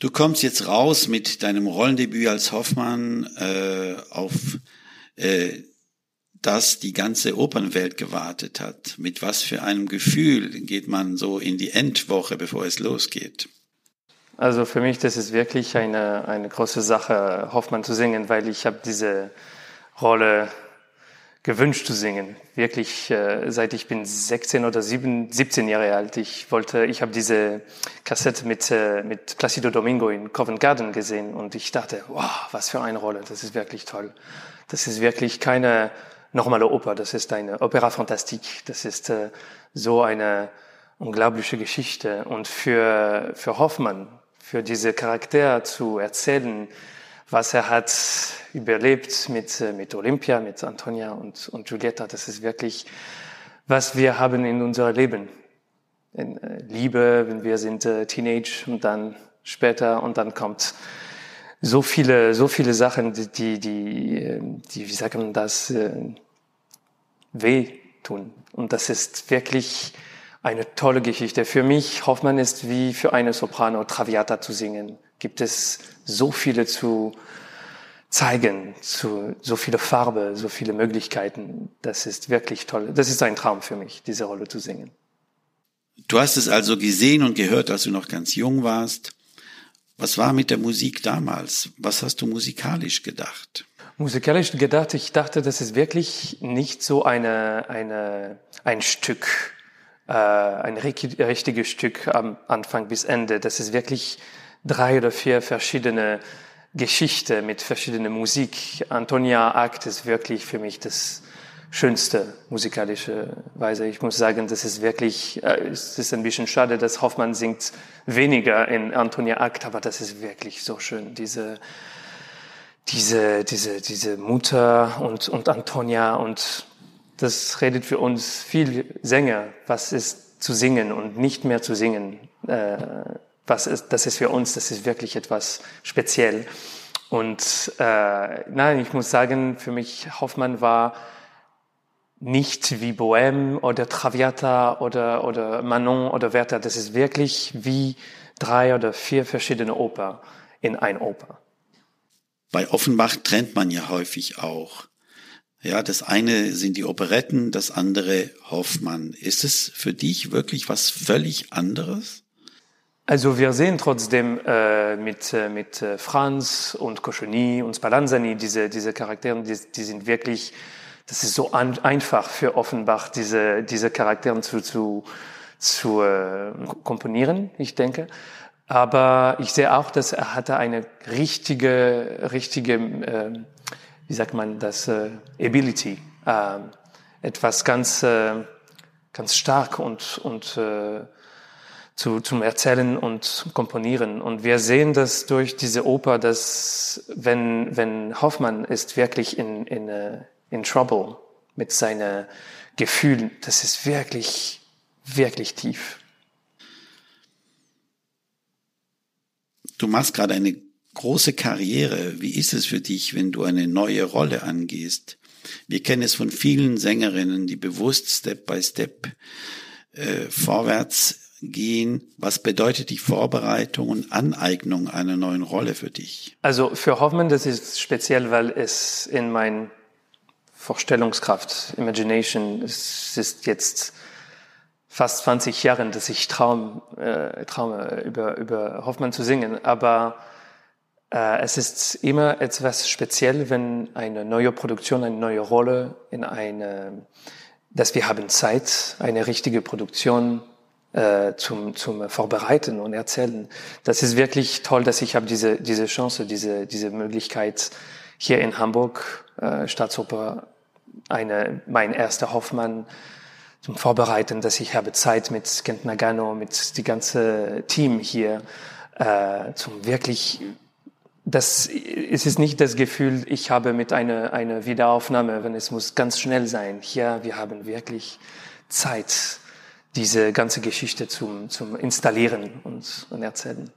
Du kommst jetzt raus mit deinem Rollendebüt als Hoffmann äh, auf äh, das die ganze Opernwelt gewartet hat. Mit was für einem Gefühl geht man so in die Endwoche, bevor es losgeht? Also für mich, das ist wirklich eine, eine große Sache, Hoffmann zu singen, weil ich habe diese Rolle gewünscht zu singen. Wirklich, äh, seit ich bin 16 oder 7, 17 Jahre alt. Ich wollte, ich habe diese Kassette mit, äh, mit Placido Domingo in Covent Garden gesehen und ich dachte, wow, was für eine Rolle, das ist wirklich toll. Das ist wirklich keine normale Oper, das ist eine Opera Fantastique, das ist äh, so eine unglaubliche Geschichte. Und für, für Hoffmann, für diese Charakter zu erzählen, was er hat überlebt mit, äh, mit Olympia, mit Antonia und, und Giulietta, das ist wirklich, was wir haben in unserem Leben. In äh, Liebe, wenn wir sind äh, Teenage und dann später und dann kommt so viele, so viele Sachen, die, die, die, ähm, wie sagt man das, äh, weh tun. Und das ist wirklich eine tolle Geschichte. Für mich, Hoffmann ist wie für eine Soprano Traviata zu singen. Gibt es so viele zu zeigen, zu, so viele Farbe, so viele Möglichkeiten. Das ist wirklich toll. Das ist ein Traum für mich, diese Rolle zu singen. Du hast es also gesehen und gehört, als du noch ganz jung warst. Was war mit der Musik damals? Was hast du musikalisch gedacht? Musikalisch gedacht, ich dachte, das ist wirklich nicht so eine, eine, ein Stück, äh, ein richtiges Stück am Anfang bis Ende. Das ist wirklich drei oder vier verschiedene Geschichte mit verschiedener Musik. Antonia Akt ist wirklich für mich das schönste musikalische Weise. Ich muss sagen, das ist wirklich, äh, es ist ein bisschen schade, dass Hoffmann singt weniger in Antonia Akt, aber das ist wirklich so schön. Diese, diese, diese, diese Mutter und, und Antonia und das redet für uns viel Sänger, was ist zu singen und nicht mehr zu singen. Äh, was ist, das ist für uns, das ist wirklich etwas speziell. Und äh, nein, ich muss sagen, für mich Hoffmann war nicht wie Bohème oder Traviata oder, oder Manon oder Werther. Das ist wirklich wie drei oder vier verschiedene Oper in ein Oper. Bei Offenbach trennt man ja häufig auch. Ja, das eine sind die Operetten, das andere Hoffmann. Ist es für dich wirklich was völlig anderes? Also wir sehen trotzdem äh, mit, äh, mit äh, Franz und Cochoni und Spallanzani diese, diese Charaktere, die, die sind wirklich das ist so an, einfach für Offenbach, diese, diese Charaktere zu, zu, zu äh, komponieren, ich denke. Aber ich sehe auch, dass er hatte eine richtige, richtige, äh, wie sagt man das, äh, Ability, äh, etwas ganz, äh, ganz stark und, und äh, zu, zum Erzählen und Komponieren. Und wir sehen das durch diese Oper, dass wenn, wenn Hoffmann ist wirklich in, in, äh, in trouble mit seinen Gefühlen. Das ist wirklich, wirklich tief. Du machst gerade eine große Karriere. Wie ist es für dich, wenn du eine neue Rolle angehst? Wir kennen es von vielen Sängerinnen, die bewusst Step by Step äh, vorwärts gehen. Was bedeutet die Vorbereitung und Aneignung einer neuen Rolle für dich? Also für Hoffmann, das ist speziell, weil es in mein Vorstellungskraft, Imagination. Es ist jetzt fast 20 Jahre, dass ich traum, äh, traume, über, über Hoffmann zu singen. Aber äh, es ist immer etwas speziell, wenn eine neue Produktion, eine neue Rolle in eine, dass wir haben Zeit, eine richtige Produktion äh, zum, zum Vorbereiten und Erzählen. Das ist wirklich toll, dass ich habe diese, diese Chance, diese, diese Möglichkeit, hier in Hamburg, äh, Staatsoper, eine, mein erster Hoffmann zum Vorbereiten, dass ich habe Zeit mit Kent Nagano, mit die ganze Team hier, äh, zum wirklich, das, es ist nicht das Gefühl, ich habe mit einer, einer Wiederaufnahme, wenn es muss ganz schnell sein. Hier, wir haben wirklich Zeit, diese ganze Geschichte zum, zum Installieren und, und Erzählen.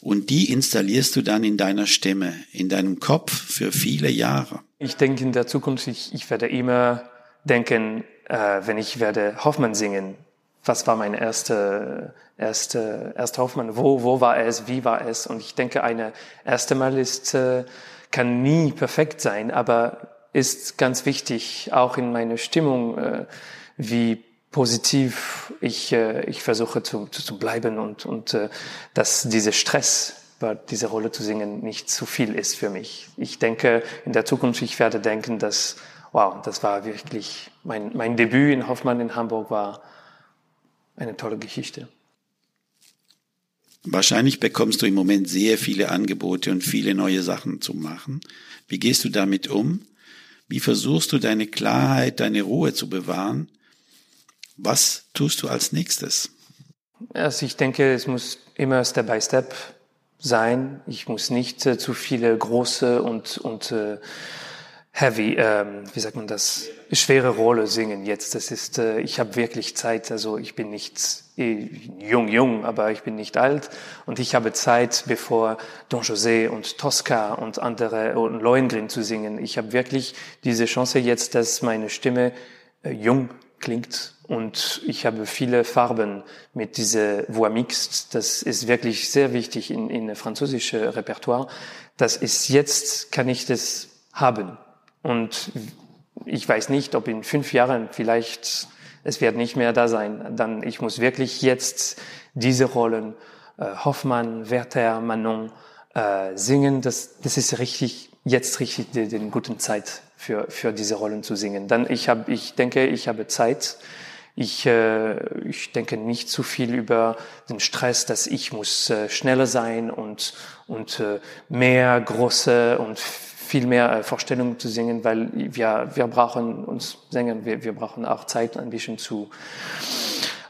Und die installierst du dann in deiner Stimme, in deinem Kopf für viele Jahre. Ich denke in der Zukunft, ich, ich werde immer denken, äh, wenn ich werde Hoffmann singen, was war mein erste, erste, erste Hoffmann? Wo, wo war es? Wie war es? Und ich denke, eine erste Mal ist, äh, kann nie perfekt sein, aber ist ganz wichtig, auch in meiner Stimmung, äh, wie positiv ich, äh, ich versuche zu, zu bleiben und, und äh, dass dieser Stress bei dieser Rolle zu singen nicht zu viel ist für mich. Ich denke, in der Zukunft, ich werde denken, dass, wow, das war wirklich, mein, mein Debüt in Hoffmann in Hamburg war eine tolle Geschichte. Wahrscheinlich bekommst du im Moment sehr viele Angebote und viele neue Sachen zu machen. Wie gehst du damit um? Wie versuchst du deine Klarheit, deine Ruhe zu bewahren? Was tust du als nächstes? Also ich denke, es muss immer Step by Step sein. Ich muss nicht äh, zu viele große und, und äh, heavy, ähm, wie sagt man das, schwere Rolle singen jetzt. Das ist, äh, ich habe wirklich Zeit. Also ich bin nicht äh, jung, jung, aber ich bin nicht alt und ich habe Zeit, bevor Don José und Tosca und andere und Lohengrin zu singen. Ich habe wirklich diese Chance jetzt, dass meine Stimme äh, jung klingt und ich habe viele Farben mit dieser Voix mixte. Das ist wirklich sehr wichtig in, in französische Repertoire. Das ist jetzt, kann ich das haben. Und ich weiß nicht, ob in fünf Jahren vielleicht es wird nicht mehr da sein. Dann ich muss wirklich jetzt diese Rollen äh, Hoffmann, Werther, Manon äh, singen. Das, das ist richtig jetzt richtig die, die guten Zeit für für diese Rollen zu singen. Dann ich habe ich denke ich habe Zeit. Ich, äh, ich denke nicht zu viel über den Stress, dass ich muss äh, schneller sein und und äh, mehr große und viel mehr äh, Vorstellungen zu singen, weil wir, wir brauchen uns singen, wir, wir brauchen auch Zeit, ein bisschen zu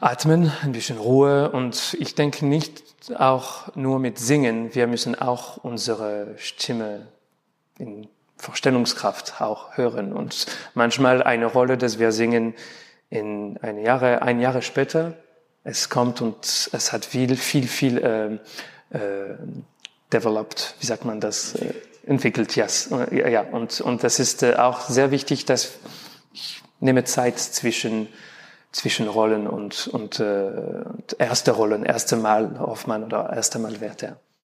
atmen, ein bisschen Ruhe. Und ich denke nicht auch nur mit Singen, wir müssen auch unsere Stimme in Vorstellungskraft auch hören. Und manchmal eine Rolle, dass wir singen in ein Jahre, ein Jahre später, es kommt und es hat viel, viel, viel äh, äh, developed, wie sagt man das, äh, entwickelt, yes. ja. Und, und das ist äh, auch sehr wichtig, dass ich nehme Zeit zwischen, zwischen Rollen und, und, äh, und erste Rollen, erste Mal Hoffmann oder erste Mal Werther.